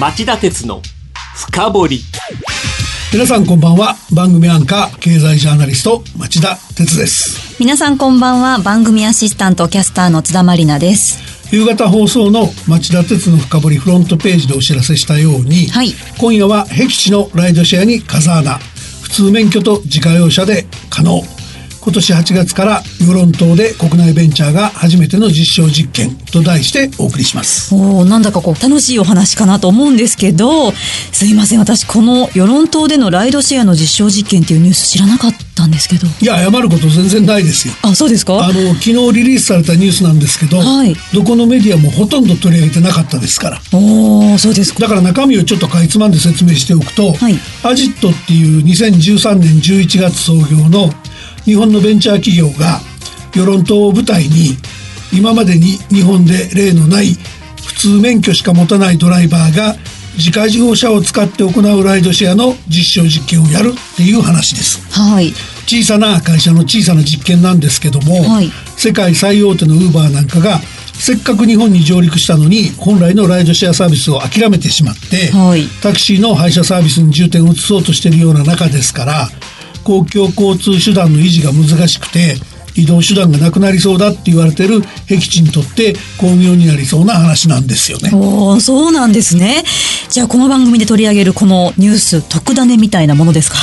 町田鉄の深掘り。皆さんこんばんは。番組アンカー経済ジャーナリスト町田鉄です。皆さんこんばんは。番組アシスタントキャスターの津田まりなです。夕方放送の町田鉄の深掘りフロントページでお知らせしたように、はい。今夜は僻地のライドシェアに風穴。普通免許と自家用車で可能今年8月から与論島で国内ベンチャーが初めての実証実験と題してお送りします。おーなんだかこう楽しいお話かなと思うんですけどすいません私この与論島でのライドシェアの実証実験っていうニュース知らなかったんですけど。いや謝ること全然ないですよ。あそうですか？あの昨日リリースされたニュースなんですけど、はい。どこのメディアもほとんど取り上げてなかったですから。おーそうですか。だから中身をちょっとかいつまんで説明しておくと、はい。アジットっていう2013年11月創業の日本のベンチャー企業が与論島を舞台に今までに日本で例のない普通免許しか持たないドライバーが自家用車を使って行うライドシェアの実証実験をやるっていう話です。はい。小さな会社の小さな実験なんですけども、はい。世界最大手のウーバーなんかがせっかく日本に上陸したのに本来のライドシェアサービスを諦めてしまって、はい。タクシーの配車サービスに重点を移そうとしているような中ですから公共交通手段の維持が難しくて移動手段がなくなりそうだって言われてる僻地にとって巧妙になりそうな話なんですよね。おーそうなんですねじゃあこの番組で取り上げるこのニュース特ダネみたいなものですか？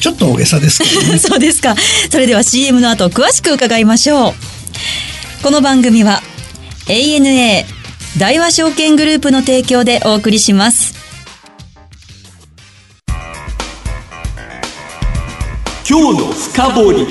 ちょっと大げさですけどね。そうですか。それでは CM の後詳しく伺いましょう。この番組は ANA 大和証券グループの提供でお送りします。今日の深掘り。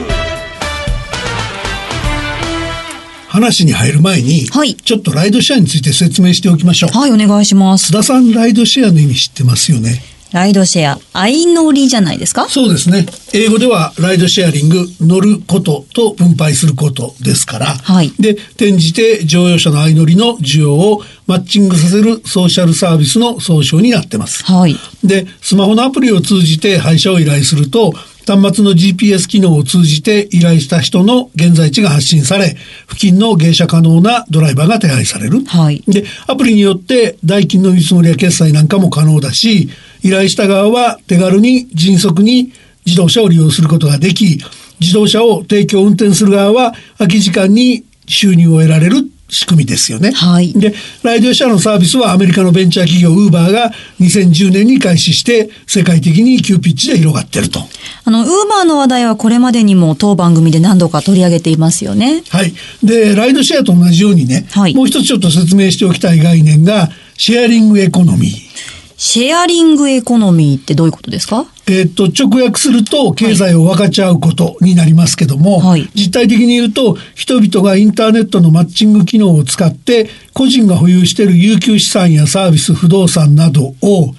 話に入る前に、はい。ちょっとライドシェアについて説明しておきましょう。はい、お願いします。須。田さんライドシェアの意味知ってますよね？ライドシェア、相乗りじゃないですか？そうですね。英語ではライドシェアリング乗ることと分配することですから、はい。で転じて乗用車の相乗りの需要をマッチングさせるソーシャルサービスの総称になってます。はい。でスマホのアプリを通じて配車を依頼すると端末の GPS 機能を通じて依頼した人の現在地が発信され付近の迎車可能なドライバーが手配される、はい。でアプリによって代金の見積もりや決済なんかも可能だし依頼した側は手軽に迅速に自動車を利用することができ自動車を提供運転する側は空き時間に収入を得られる仕組みですよね。はいでライドシェアのサービスはアメリカのベンチャー企業ウーバーが2010年に開始して世界的に急ピッチで広がってると。あの、ウーバーの話題はこれまでにも当番組で何度か取り上げていますよね。はい。で、ライドシェアと同じようにね、はいもう一つちょっと説明しておきたい概念が、シェアリングエコノミー。シェアリングエコノミーってどういうことですか？えっと、直訳すると、経済を分かち合うことになりますけども、はい。実態的に言うと、人々がインターネットのマッチング機能を使って、個人が保有している有給資産やサービス、不動産などを、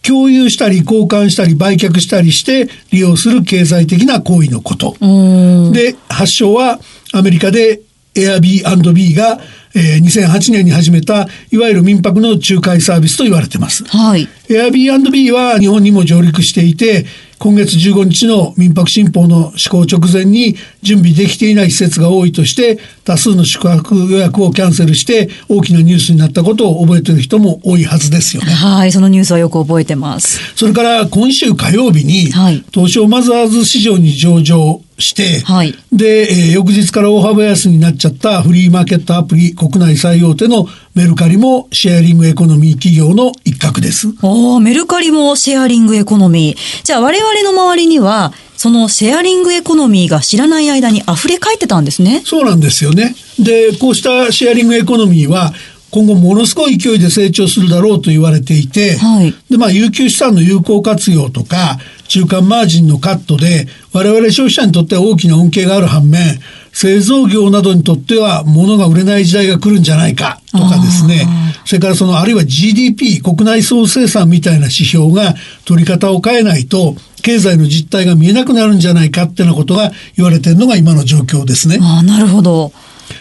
共有したり交換したり売却したりして利用する経済的な行為のこと。で、発祥はアメリカで Airbnb が、えー2008年に始めたいわゆる民泊の仲介サービスと言われてます。はい。Airbnb は日本にも上陸していて、今月15日の民泊新法の施行直前に準備できていない施設が多いとして、多数の宿泊予約をキャンセルして大きなニュースになったことを覚えている人も多いはずですよね。はい、そのニュースはよく覚えてます。それから今週火曜日に、はい東証マザーズ市場に上場して、はいで、えー翌日から大幅安になっちゃったフリーマーケットアプリ国内最大手のメルカリもシェアリングエコノミー企業の一角です。おーメルカリもシェアリングエコノミー。じゃあ我々の周りには、そのシェアリングエコノミーが知らない間に溢れ返ってたんですね。そうなんですよね。で、こうしたシェアリングエコノミーは、今後ものすごい勢いで成長するだろうと言われていて、はいで、まあ、有給資産の有効活用とか、中間マージンのカットで、我々消費者にとっては大きな恩恵がある反面、製造業などにとっては物が売れない時代が来るんじゃないかとかですね、それからそのあるいは GDP、国内総生産みたいな指標が取り方を変えないと、経済の実態が見えなくなるんじゃないかってなことが言われてるのが今の状況ですね。ああ、なるほど。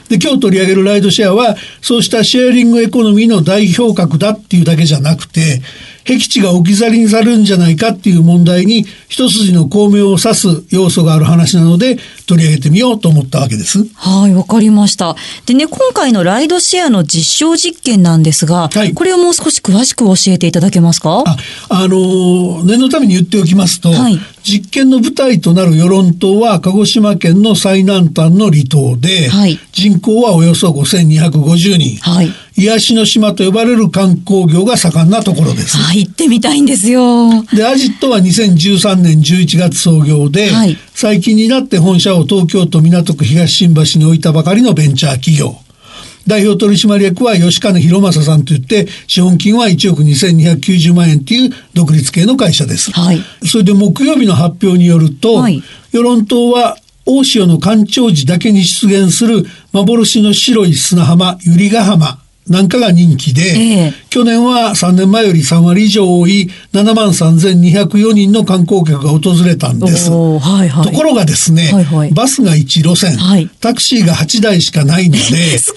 で今日取り上げるライドシェアはそうしたシェアリングエコノミーの代表格だっていうだけじゃなくて僻地が置き去りにされるんじゃないかっていう問題に一筋の巧妙を指す要素がある話なので取り上げてみようと思ったわけです。はい、わかりました。でね、今回のライドシェアの実証実験なんですが、はいこれをもう少し詳しく教えていただけますか？あ、あのー念のために言っておきますと、はい実験の舞台となる与論島は鹿児島県の最南端の離島で、はい人口はおよそ5250人、はい。癒しの島と呼ばれる観光業が盛んなところです。はい、行ってみたいんですよ。で、アジットは2013年11月創業で、はい最近になって本社を東京都港区東新橋に置いたばかりのベンチャー企業。代表取締役は吉金博正さんといって、資本金は1億2290万円という独立系の会社です。はい。それで木曜日の発表によると、はい与論島は大潮の干潮時だけに出現する幻の白い砂浜、百合ヶ浜なんかが人気で、ええ去年は3年前より3割以上多い7万3204人の観光客が訪れたんです。はいはい。ところがですね、はいはいバスが1路線、はいタクシーが8台しかないので、少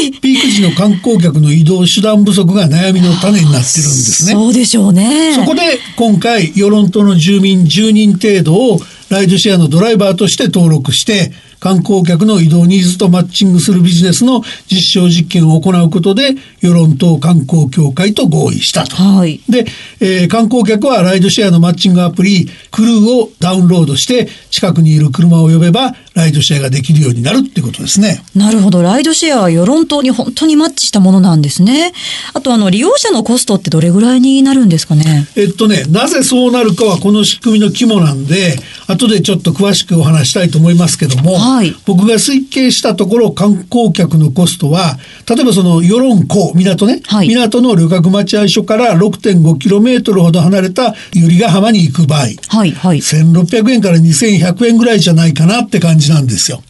ないピーク時の観光客の移動手段不足が悩みの種になってるんですね。そうでしょうね。そこで今回、与論島の住民10人程度をライドシェアのドライバーとして登録して、観光客の移動ニーズとマッチングするビジネスの実証実験を行うことで、与論島観光協会と合意したと。はい。で、えー観光客はライドシェアのマッチングアプリ、クルーをダウンロードして、近くにいる車を呼べば、ライドシェアができるようになるってことですね。なるほど。ライドシェアは世論島に本当にマッチしたものなんですね。あと、あの、利用者のコストってどれぐらいになるんですかね？えっとね、なぜそうなるかはこの仕組みの肝なんで、後でちょっと詳しくお話したいと思いますけども、はい僕が推計したところ観光客のコストは、例えばその与論港、港ね、はい港の旅客待合所から 6.5km ほど離れた百合ヶ浜に行く場合、はい、はい。1600円から2100円ぐらいじゃないかなって感じなんですよ。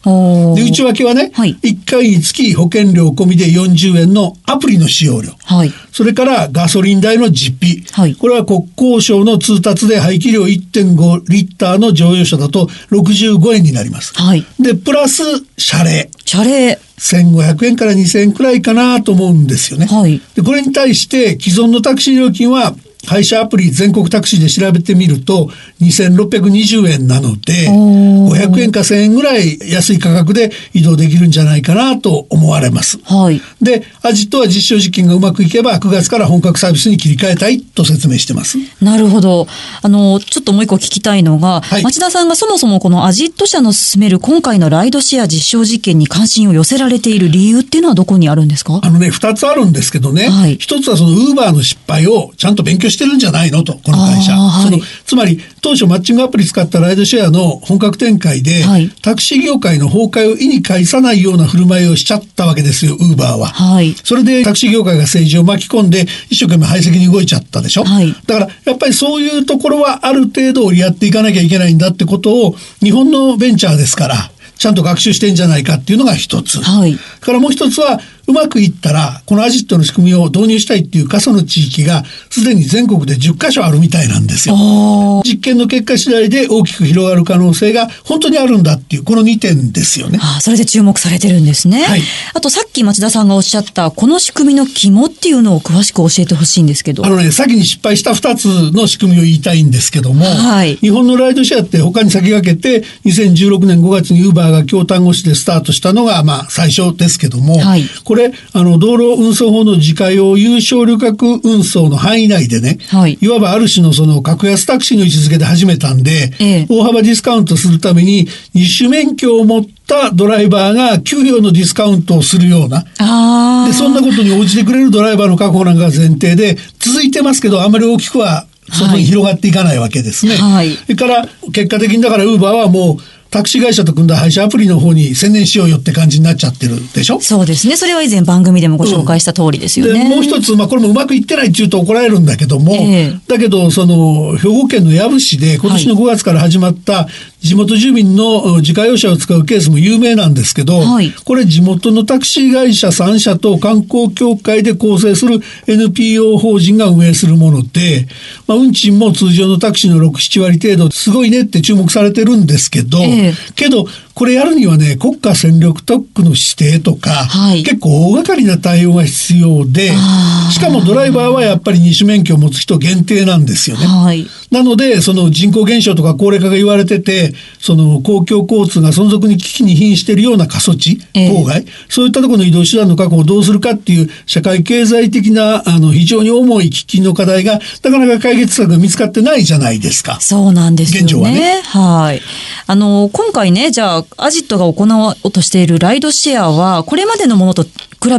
で、内訳はね、はい1回につき保険料込みで40円のアプリの使用料。はい。それからガソリン代の実費。はいこれは国交省の通達で排気量1.5リッターの乗用車だと65円になります。はい。で、プラス謝礼。謝礼。1500円から2000円くらいかなと思うんですよね。はいで、これに対して既存のタクシー料金は配車アプリ全国タクシーで調べてみると2620円なのでおー500円か1000円ぐらい安い価格で移動できるんじゃないかなと思われます。はい。で、アジットは実証実験がうまくいけば9月から本格サービスに切り替えたいと説明してます。なるほど。あの、ちょっともう一個聞きたいのが、はい町田さんがそもそもこのアジット社の進める今回のライドシェア実証実験に関心を寄せられている理由っていうのはどこにあるんですかあのね、二つあるんですけどね。はい一つはそのウーバーの失敗をちゃんと勉強してるんじゃないのと、この会社。はいそのつまり、当初マッチングアプリ使ったライドシェアの本格展開で、はいタクシー業界の崩壊を意に介さないような振る舞いをしちゃったわけですよ、ウーバーは。はい。それでタクシー業界が政治を巻き込んで、一生懸命排斥に動いちゃったでしょ。はいだから、やっぱりそういうところはある程度折り合っていかなきゃいけないんだってことを、日本のベンチャーですから、ちゃんと学習してんじゃないかっていうのが一つ。はい。からもう一つは、うまくいったら、このアジットの仕組みを導入したいっていう過疎の地域が、すでに全国で10カ所あるみたいなんですよ。あ実験の結果次第で大きく広がる可能性が本当にあるんだっていう、この2点ですよね。あ、それで注目されてるんですね。はいあとさっき町田さんがおっしゃった、この仕組みの肝っていうのを詳しく教えてほしいんですけど。あのね、先に失敗した2つの仕組みを言いたいんですけども、はい日本のライドシェアって他に先駆けて、2016年5月にウーバーが京丹後市でスタートしたのが、まあ、最初ですけども、はいこれ、あの、道路運送法の自家用有償旅客運送の範囲内でね、はい。わばある種のその格安タクシーの位置づけで始めたんで、ええ。大幅ディスカウントするために、二種免許を持ったドライバーが給与のディスカウントをするような。で、そんなことに応じてくれるドライバーの確保なんかが前提で、続いてますけど、あまり大きくは外に広がっていかないわけですね。はい。それから、結果的にだから、ウーバーはもう、タクシー会社と組んだ配車アプリの方に専念しようよって感じになっちゃってるでしょ？そうですね。それは以前番組でもご紹介した通りですよでね。もう一つ、まあ、これもうまくいってないって言うと怒られるんだけども、ええだけど、その、兵庫県の養父市で今年の5月から始まった地元住民のうん自家用車を使うケースも有名なんですけど、はい。これ地元のタクシー会社3社と観光協会で構成する NPO 法人が運営するもので、まあ、運賃も通常のタクシーの6、7割程度、すごいねって注目されてるんですけど、ええ。けど、これやるにはね、国家戦力特区の指定とか、はい結構大掛かりな対応が必要でしかもドライバーはやっぱり二種免許を持つ人限定なんですよね。はい。なので、その人口減少とか高齢化が言われてて、その公共交通が存続に危機に瀕しているような過疎地、ええ郊外、そういったところの移動手段の確保をどうするかっていう社会経済的なあの非常に重い喫緊の課題がなかなか解決策が見つかってないじゃないですか。そうなんですよね。現状はねはい。あの、今回ね、じゃあ、アジットが行おうとしているライドシェアは、これまでのものと比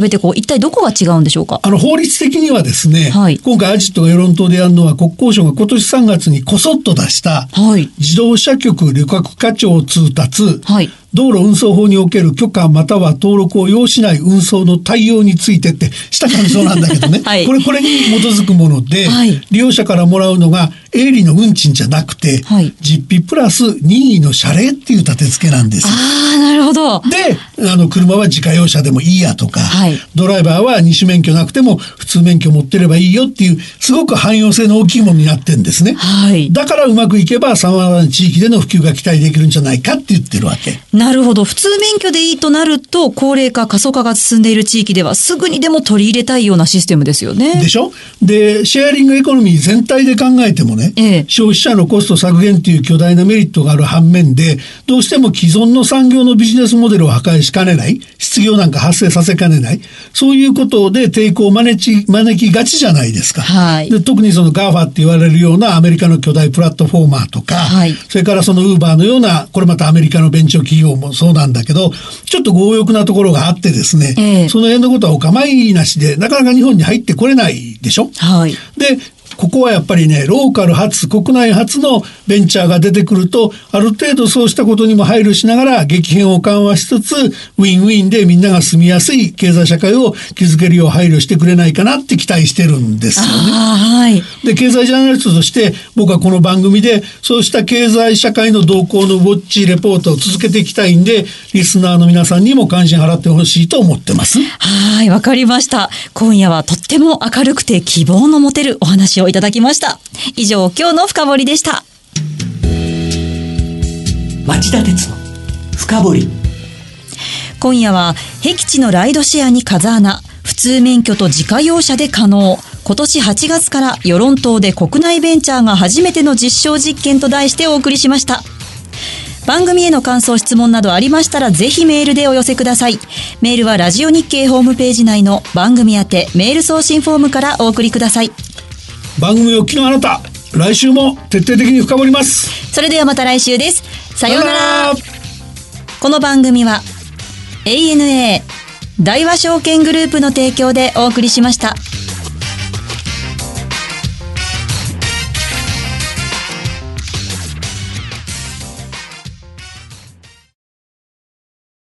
べて、こう、一体どこが違うんでしょうか？あの法律的にはですね、はい今回アジットが世論党でやるのは国交省が今年3月にこそっと出したはい。自動車局旅客課長通達、はい。道路運送法における許可または登録を要しない運送の対応についてってした感想なんだけどね、はいこれこれに基づくもので、はい利用者からもらうのが営利の運賃じゃなくて、はい実費プラス任意の謝礼っていう立て付けなんですよ。ああ、なるほど。で、あの、車は自家用車でもいいやとか、はいドライバーは二種免許なくても普通免許持ってればいいよっていう、すごく汎用性の大きいものになってんですね。はい。だからうまくいけば様々な地域での普及が期待できるんじゃないかって言ってるわけ。なるほど。普通免許でいいとなると、高齢化、過疎化が進んでいる地域では、すぐにでも取り入れたいようなシステムですよね。でしょ？で、シェアリングエコノミー全体で考えてもね、ええ消費者のコスト削減という巨大なメリットがある反面で、どうしても既存の産業のビジネスモデルを破壊しかねない、失業なんか発生させかねない、そういうことで抵抗を招き招きがちじゃないですか。はいで特にその GAFA って言われるようなアメリカの巨大プラットフォーマーとか、はいそれからそのウーバーのような、これまたアメリカのベンチャー企業もそうなんだけど、ちょっと強欲なところがあってですね、ええその辺のことはお構いなしで、なかなか日本に入ってこれないでしょ？はい。で、ここはやっぱりね、ローカル発、国内発のベンチャーが出てくると、ある程度そうしたことにも配慮しながら、激変を緩和しつつ、ウィンウィンでみんなが住みやすい経済社会を築けるよう配慮してくれないかなって期待してるんですよね。はい。で、経済ジャーナリストとして、僕はこの番組で、そうした経済社会の動向のウォッチレポートを続けていきたいんで、リスナーの皆さんにも関心払ってほしいと思ってます。はい、わかりました。今夜はとっても明るくて希望の持てるお話をいただきました。以上、今日の深掘りでした。町田鉄の深掘り今夜は、僻地のライドシェアに風穴、普通免許と自家用車で可能。今年8月から世論党で国内ベンチャーが初めての実証実験と題してお送りしました。番組への感想、質問などありましたらぜひメールでお寄せください。メールはラジオ日経ホームページ内の番組宛てメール送信フォームからお送りください。番組をお聞きのあなた、来週も徹底的に深掘ります。それではまた来週です。さようなら。さようならこの番組は ANA 大和証券グループの提供でお送りしました。